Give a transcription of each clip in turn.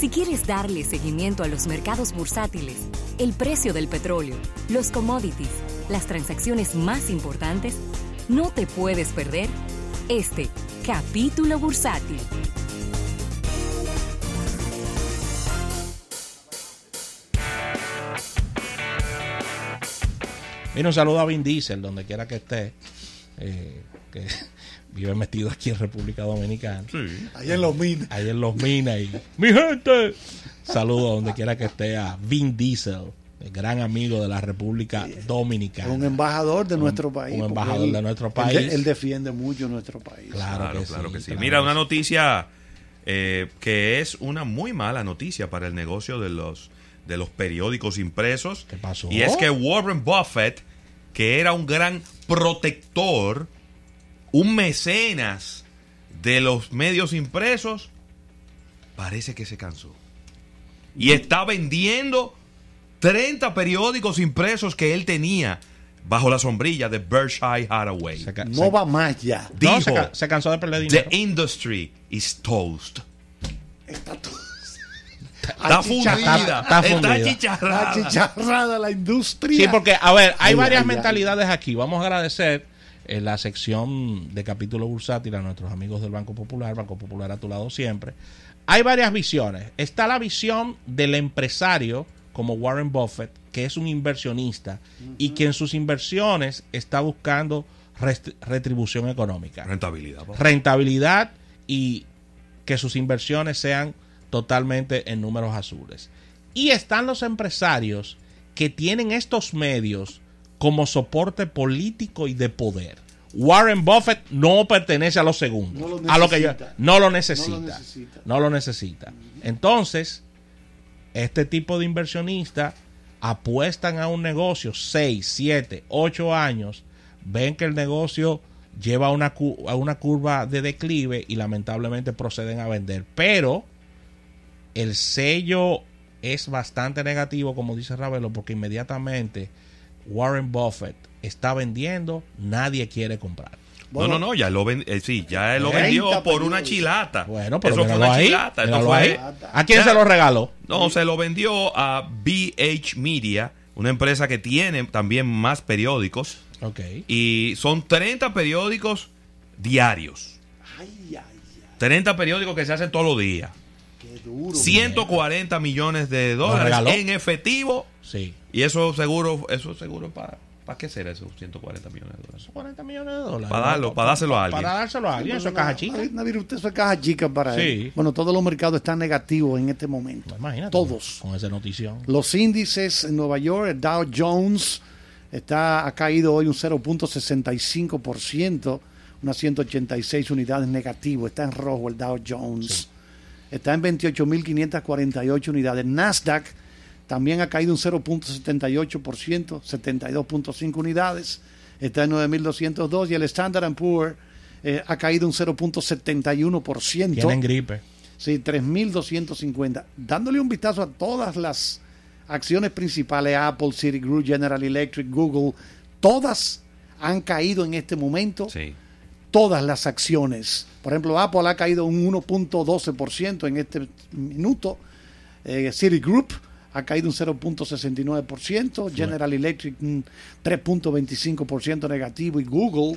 Si quieres darle seguimiento a los mercados bursátiles, el precio del petróleo, los commodities, las transacciones más importantes, no te puedes perder este capítulo bursátil. Un saludo a Vin Diesel, donde quiera que esté, eh, vive metido aquí en República Dominicana. Ahí en los minas. Ahí en los minas. Y, ¡Mi gente! Saludo donde quiera que esté a Vin Diesel, el gran amigo de la República Dominicana. Un embajador de nuestro país. un embajador él- de nuestro país. Él, defiende mucho nuestro país. Claro, Claro, que claro sí, que sí. claro Mira, una sí. noticia eh, que es una muy mala noticia para el negocio de los, de los periódicos impresos. ¿Qué pasó? Y es que Warren Buffett, que era un gran protector, un mecenas de los medios impresos, parece que se cansó. Y está vendiendo 30 periódicos impresos que él tenía bajo la sombrilla de Berkshire Hathaway. Se No se- va más ya. no, dijo- se, ca- se cansó de perder dinero. The industry is toast. Está, todo- Está fundida. Está- está fundida. Está chicharrada. chicharrada la industria. Sí, porque, a ver, hay Ay, varias ay, mentalidades aquí. Vamos a agradecer en la sección de capítulo bursátil a nuestros amigos del Banco Popular, Banco Popular a tu lado siempre. Hay varias visiones. Está la visión del empresario como Warren Buffett, que es un inversionista y que en sus inversiones está buscando retribución económica Rentabilidad. rentabilidad y que sus inversiones sean totalmente en números azules. Y están los empresarios que tienen estos medios como soporte político y de poder. Warren Buffett no pertenece a los segundos. No lo a lo que yo, necesita. no lo No necesita. lo necesita. No lo necesita. Entonces, este tipo de inversionistas apuestan a un negocio 6, 7, 8 años, ven que el negocio lleva una, a una curva de declive y lamentablemente proceden a vender. Pero el sello es bastante negativo, como dice Ravelo, porque inmediatamente Warren Buffett está vendiendo, nadie quiere comprar. No, no, no, ya lo, ven- eh, sí, ya él lo 30 vendió por una chilata. Bueno, pero Eso fue una ahí, chilata. Esto míralo fue- ahí. ¿A quién Ya. se lo regaló? No, se lo vendió a BH Media, una empresa que tiene también más periódicos. Ok. Y son 30 periódicos diarios. Ay, ay, ay, 30 periódicos que se hacen todos los días. qué duro. 140 millones de dólares en efectivo. Sí. Y eso seguro, eso seguro para... ¿Para qué será esos 140 millones de dólares? 40 millones de dólares. Para darlo, para dárselo a alguien. Para dárselo a alguien, eso es caja chica. Usted eso es caja chica para Sí. él. Bueno, todos los mercados están negativos en este momento. Pues Imagínate. Todos. Con esa notición. Los índices en Nueva York, el Dow Jones está, ha caído hoy un 0.65%, unas 186 unidades negativo. Está en rojo el Dow Jones. Está en 28.548 unidades. Nasdaq también ha caído un 0.78%, 72.5 unidades. Está en 9.202 y el Standard Poor's eh, ha caído un 0.71%. Tienen gripe. Sí, 3.250. Dándole un vistazo a todas las acciones principales, Apple, Citigroup, General Electric, Google, todas han caído en este momento. Sí. Todas las acciones. Por ejemplo, Apple ha caído un 1.12% en este minuto. Eh, Citigroup ha caído un 0.69%. General Electric un 3.25% negativo. Y Google,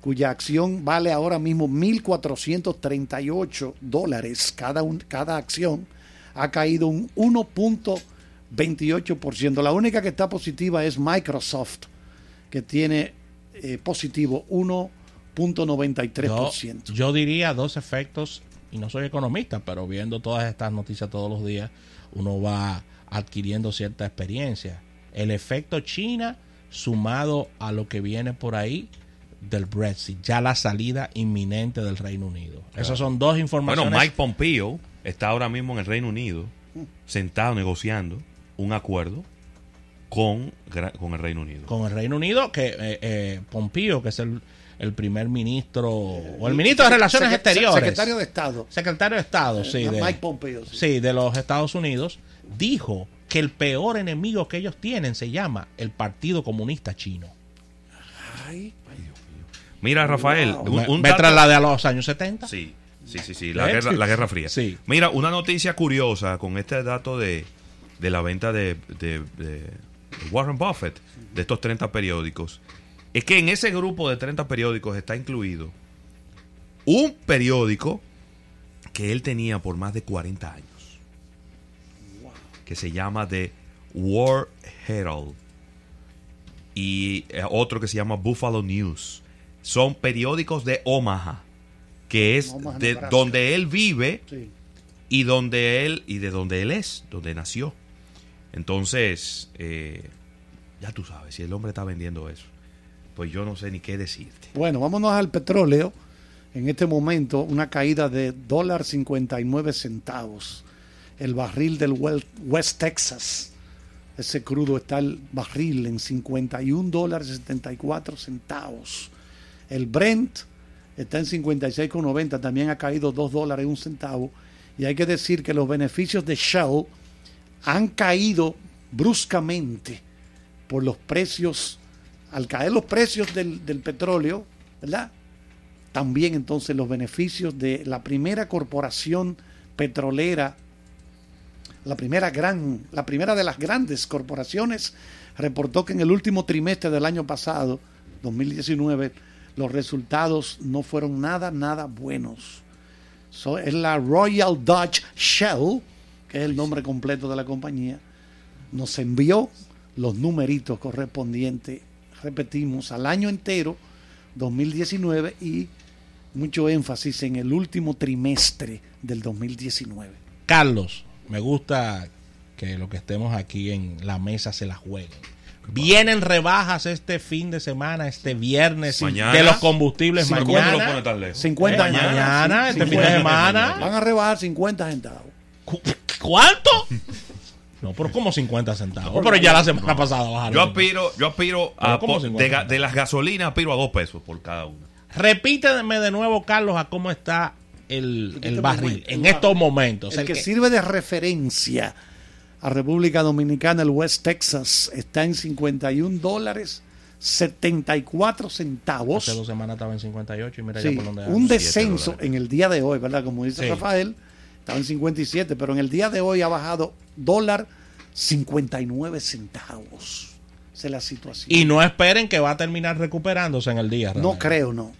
cuya acción vale ahora mismo 1.438 dólares cada, un- cada acción, ha caído un 1.28%. La única que está positiva es Microsoft, que tiene eh, positivo 1.93%. Yo, yo diría dos efectos, y no soy economista, pero viendo todas estas noticias todos los días, uno va adquiriendo cierta experiencia. El efecto China sumado a lo que viene por ahí del Brexit, ya la salida inminente del Reino Unido. Esas son dos informaciones. Bueno, Mike Pompeo está ahora mismo en el Reino Unido, sentado negociando un acuerdo con, con el Reino Unido. con el Reino Unido, que eh, eh, Pompeo, que es el, el primer ministro, o el ministro de Relaciones Exteriores, Secretario de Estado. secretario de Estado, sí, de, Mike Pompeo. sí. sí, de los Estados Unidos, dijo que el peor enemigo que ellos tienen se llama el Partido Comunista Chino. Ay, Mira, Rafael, un, me un me trasladé a los años 70. Sí. Sí, sí, sí, la, ¿Eh? guerra, la Guerra Fría. Sí. Mira, una noticia curiosa con este dato de, de la venta de, de- de Warren Buffett, de estos 30 periódicos, es que en ese grupo de 30 periódicos está incluido un periódico que él tenía por más de 40 años, que se llama The War Herald, y eh, otro que se llama Buffalo News. Son periódicos de Omaha, que es Omaha, de donde él vive Sí. y donde él y de donde él es, donde nació. Entonces, eh, ya tú sabes, si el hombre está vendiendo eso, pues yo no sé ni qué decirte. Bueno, vámonos al petróleo. En este momento, una caída de dólar 59 centavos. El barril del West Texas. Ese crudo está el barril en 51 dólares 74 centavos. El Brent está en 56,90. También ha caído 2 dólares un centavo. Y hay que decir que los beneficios de Shell han caído bruscamente por los precios, al caer los precios del, del petróleo, ¿verdad? También entonces los beneficios de la primera corporación petrolera, la primera gran, la primera de las grandes corporaciones, reportó que en el último trimestre del año pasado, 2019, los resultados no fueron nada, nada buenos. So, es la Royal Dutch Shell, que es el nombre completo de la compañía, nos envió los numeritos correspondientes, repetimos, al año entero, 2019, y mucho énfasis en el último trimestre del 2019. Carlos, me gusta que lo que estemos aquí en la mesa se la jueguen. Vienen rebajas este fin de semana, este viernes, Mañana. de los combustibles Sí, ¿Cómo mañana. tú lo lejos? 50 Eh, mañana, este fin de semana. Van a rebajar 50 centavos. Cu- ¿Cuánto? No, pero como 50 centavos. Pero ya la semana pasada bajaron. Yo aspiro, yo aspiro a Pero ¿cómo po- 50? de, de las gasolinas aspiro a dos pesos por cada una. Repíteme de nuevo, Carlos, a cómo está el, el barril momento, en el estos barril. momentos. El El que que- sirve de referencia a República Dominicana, el West Texas, está en 51 dólares 74 centavos. Hace dos semanas estaba en 58 y mira Sí, ya por dónde un descenso en el día de hoy, ¿verdad? Como dice Sí. Rafael, estaba en 57, pero en el día de hoy ha bajado dólar 59 centavos. Esa es la situación. Y no esperen que va a terminar recuperándose en el día. no creo, no.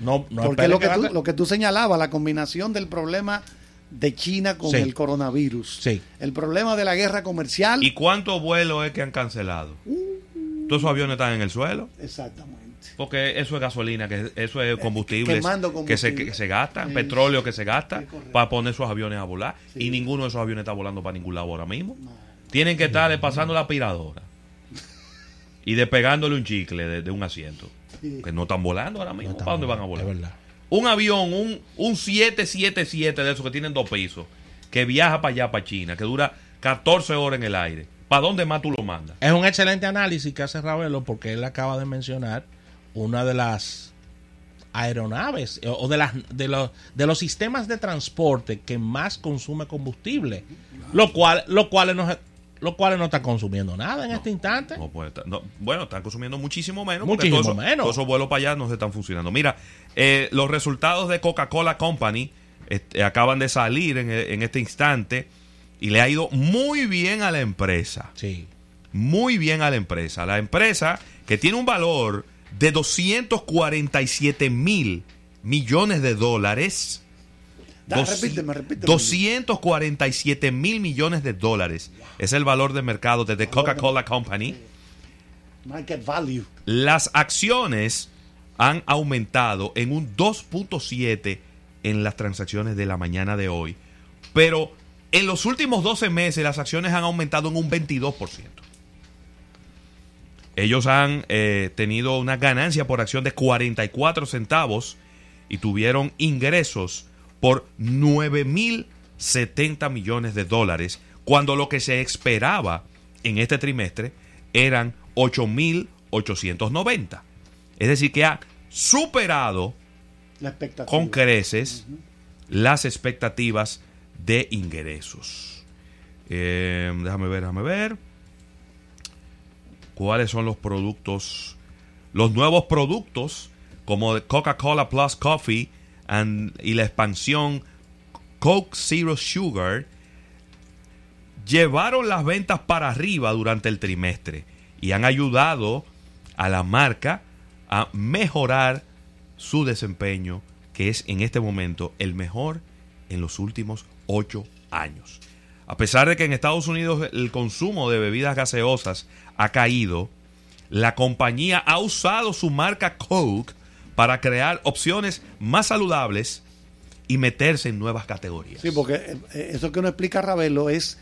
No, no Porque lo que, tú, lo que tú señalabas, la combinación del problema de China con Sí. el coronavirus, Sí. el problema de la guerra comercial, ¿Y cuántos vuelos es que han cancelado? Todos esos aviones están en el suelo. exactamente. Porque eso es gasolina, que eso es combustible quemando que se, combustible. que se gasta, petróleo que se gasta para poner esos aviones a volar. Sí. Y ninguno de esos aviones está volando para ningún lado ahora mismo. Tienen que estar pasando la aspiradora y despegándole un chicle de, de un asiento. Que no están volando ahora mismo. ¿Para dónde van a volar? Verdad. Un avión, un, un 777 de esos que tienen dos pisos, que viaja para allá, para China, que dura 14 horas en el aire. ¿Para dónde más tú lo mandas? Es un excelente análisis que hace Ravelo porque él acaba de mencionar una de las aeronaves eh, o de las de los de los sistemas de transporte que más consume combustible, lo cual lo cual no lo cual no está consumiendo nada en este instante. No puede estar- no, bueno, están consumiendo muchísimo menos. Muchísimo menos. Todos esos vuelos para allá no se están funcionando. Mira, eh, los resultados de Coca-Cola Company este, acaban de salir en, en este instante y le ha ido muy bien a la empresa. Sí. Muy bien a la empresa. La empresa que tiene un valor de 247 mil millones de dólares. Da, repíteme, repíteme. 247 mil millones de dólares es el valor de mercado de The Coca-Cola Company. Market value. Las acciones han aumentado en un 2.7 en las transacciones de la mañana de hoy. Pero en los últimos 12 meses las acciones han aumentado en un 22%. Ellos han eh, tenido una ganancia por acción de 44 centavos y tuvieron ingresos por 9.070 millones de dólares, cuando lo que se esperaba en este trimestre eran 8.890. Es decir, que ha superado La con creces las expectativas de ingresos. Eh, déjame ver, déjame ver. ¿Cuáles son los productos? Los nuevos productos, como Coca-Cola Plus Coffee, y la expansión Coke Zero Sugar llevaron las ventas para arriba durante el trimestre y han ayudado a la marca a mejorar su desempeño, que es en este momento el mejor en los últimos ocho años. A pesar de que en Estados Unidos el consumo de bebidas gaseosas ha caído, la compañía ha usado su marca Coke para crear opciones más saludables y meterse en nuevas categorías. Sí, porque eh, eso que nos explica Ravelo es,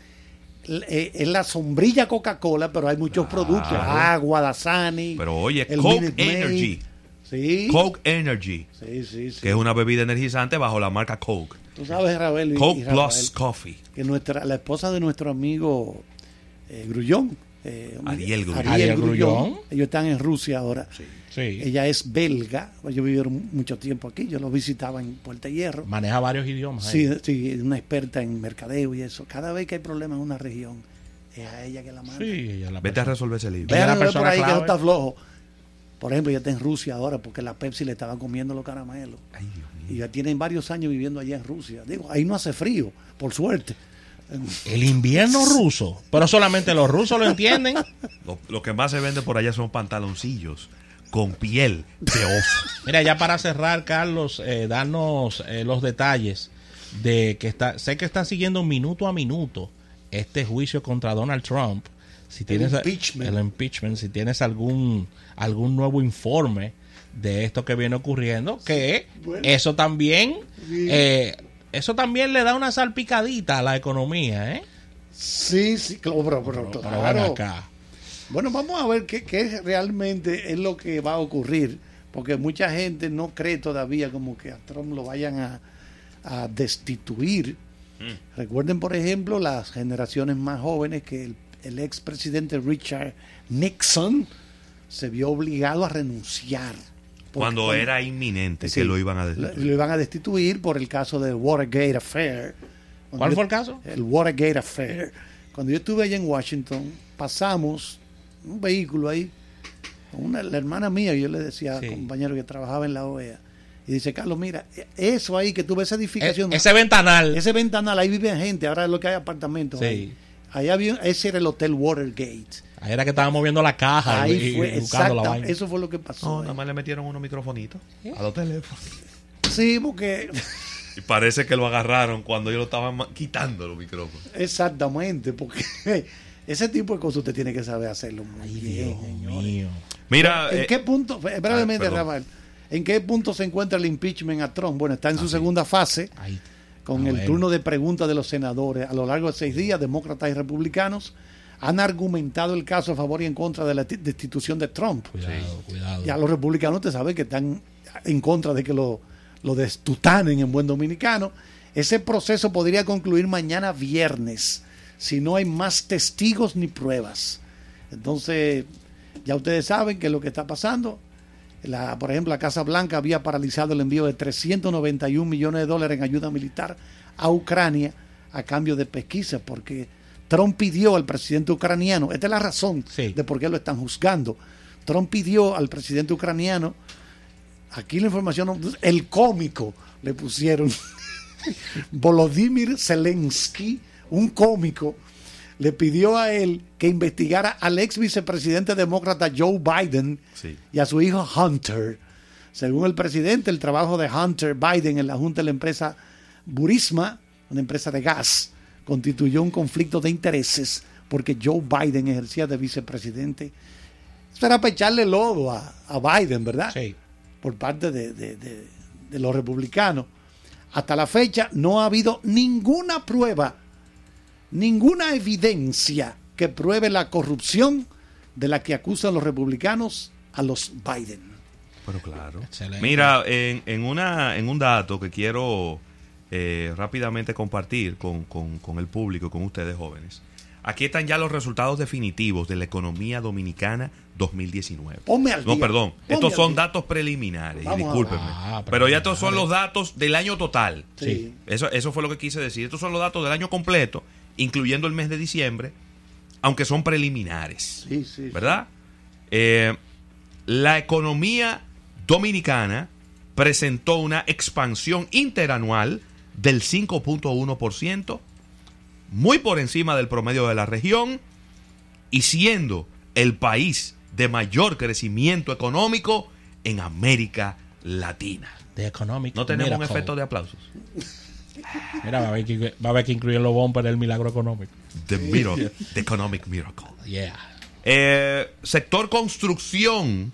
eh, es la sombrilla Coca-Cola, pero hay muchos productos, agua, Dasani. Pero oye, el Coke Minute. Energy. Sí. Coke Energy, Sí, sí, sí. que es una bebida energizante bajo la marca Coke. Tú sabes, Ravelo. y- Coke y Plus Coffee. que nuestra, la esposa de nuestro amigo eh, Grullón. Eh, Ariel Grullón. Ariel. Ellos están en Rusia ahora. Sí. Ella es belga. Ellos vivieron mucho tiempo aquí. Yo los visitaba en Puerta Hierro. Maneja varios idiomas. ahí. Sí, sí, es una experta en mercadeo y eso. Cada vez que hay problemas en una región, es a ella que la manda. Sí, ella la Vete a persona. resolver ese libro. Ella la Vean por persona ahí que eso está flojo. Por ejemplo, ella está en Rusia ahora porque la Pepsi le estaba comiendo los caramelos. Ay, Dios mío. Y ya tienen varios años viviendo allá en Rusia. Digo, ahí no hace frío, por suerte. El invierno ruso. Pero solamente los rusos lo entienden. Lo, lo que más se vende por allá son pantaloncillos con piel de oso. Mira, ya para cerrar, Carlos, eh, danos eh, los detalles de que está, sé que está siguiendo minuto a minuto este juicio contra Donald Trump. Si tienes impeachment. el impeachment, si tienes algún algún nuevo informe de esto que viene ocurriendo, que Bueno. eso también eh, eso también le da una salpicadita a la economía, ¿eh? Sí, sí, claro, pero, pero Pero claro. acá. Bueno, vamos a ver qué, qué realmente es lo que va a ocurrir, porque mucha gente no cree todavía como que a Trump lo vayan a, a destituir. Recuerden, por ejemplo, las generaciones más jóvenes que el, el expresidente Richard Nixon se vio obligado a renunciar. Cuando era inminente Sí, que lo iban a destituir. lo iban a destituir por el caso del Watergate Affair. ¿Cuál yo- fue el caso? El Watergate Affair. Cuando yo estuve allá en Washington, pasamos un vehículo ahí, con una, la hermana mía, yo le decía Sí. al compañero que trabajaba en la OEA, y dice, Carlos, mira, eso ahí que tú ves esa edificación, E- ese ventanal. ese ventanal, ahí vive gente, ahora es lo que hay apartamentos. Sí. ahí. Ahí había, ese era el Hotel Watergate. Ahí era que estábamos viendo la caja Ahí y, y fue, buscando la vaina. eso fue lo que pasó. No, nada más le metieron unos microfonitos a los teléfonos. Sí, porque Y parece que lo agarraron cuando yo lo estaban quitando los micrófonos. Exactamente, porque ese tipo de cosas usted tiene que saber hacerlo muy bien. Dios mío. Mira, ¿En eh, qué punto, eh, brevemente, ah, perdón. Rafael, en qué punto se encuentra el impeachment a Trump? Bueno, está en su segunda fase, Ahí. Con Ah, el bueno. turno de preguntas de los senadores. A lo largo de seis días, demócratas y republicanos han argumentado el caso a favor y en contra de la ti- destitución de Trump. Cuidado, cuidado. Ya los republicanos, te saben que están en contra de que lo, lo destutanen en buen dominicano. Ese proceso podría concluir mañana viernes, si no hay más testigos ni pruebas. Entonces, ya ustedes saben que lo que está pasando. La, por ejemplo, la Casa Blanca había paralizado el envío de 391 millones de dólares en ayuda militar a Ucrania a cambio de pesquisa, porque Trump pidió al presidente ucraniano, esta es la razón Sí. de por qué lo están juzgando. Trump pidió al presidente ucraniano, aquí la información, el cómico le pusieron, Volodymyr Zelensky, un cómico, le pidió a él que investigara al ex vicepresidente demócrata Joe Biden Sí. y a su hijo Hunter. Según el presidente, el trabajo de Hunter Biden en la junta de la empresa Burisma, una empresa de gas, constituyó un conflicto de intereses porque Joe Biden ejercía de vicepresidente. Eso era para echarle lodo a, a Biden, ¿verdad? Sí. por parte de, de- de- de los republicanos. Hasta la fecha no ha habido ninguna prueba, ninguna evidencia que pruebe la corrupción de la que acusan los republicanos a los Biden. Pero claro. Excelente. Mira, en, en una, en un dato que quiero eh, rápidamente compartir con, con- con el público, con ustedes jóvenes. Aquí están ya los resultados definitivos de la economía dominicana 2019. Ponme al No, día. perdón. Ponme Estos son día. datos preliminares. Vamos discúlpenme. Ah, pero ya estos son los datos del año total. Sí. Eso, eso fue lo que quise decir. Estos son los datos del año completo, incluyendo el mes de diciembre, aunque son preliminares. Sí, sí. ¿Verdad? Eh, la economía dominicana presentó una expansión interanual del 5.1%, muy por encima del promedio de la región y siendo el país de mayor crecimiento económico en América Latina. The Economic No tenemos un efecto de aplausos. Mira, va a haber que, va a haber que incluir los bumpers del milagro económico. The, miracle, the Economic Miracle. Yeah. Eh, sector construcción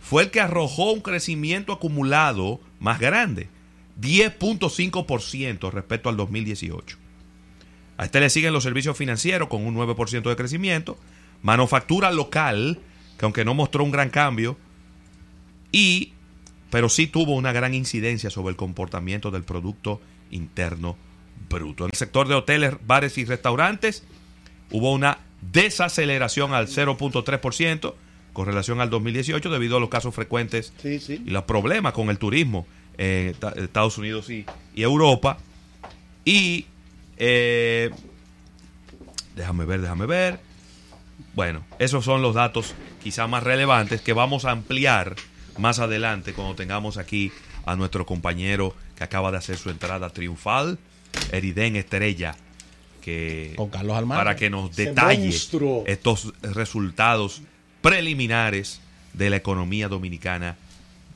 fue el que arrojó un crecimiento acumulado más grande, 10.5% respecto al 2018. A este le siguen los servicios financieros con un 9% de crecimiento, manufactura local, que aunque no mostró un gran cambio, y pero sí tuvo una gran incidencia sobre el comportamiento del Producto Interno Bruto. En el sector de hoteles, bares y restaurantes hubo una desaceleración al 0.3% con relación al 2018 debido a los casos frecuentes Sí, sí. y los problemas con el turismo en Esta- Estados Unidos y, y Europa. Y eh, déjame ver, déjame ver. Bueno, esos son los datos quizá más relevantes que vamos a ampliar más adelante cuando tengamos aquí a nuestro compañero que acaba de hacer su entrada triunfal, Eriden Estrella, que Con Carlos Almagro. para que nos detalle estos resultados preliminares de la economía dominicana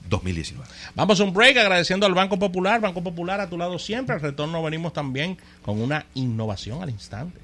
2019. Vamos a un break agradeciendo al Banco Popular. Banco Popular a tu lado siempre. Al retorno venimos también con una innovación al instante.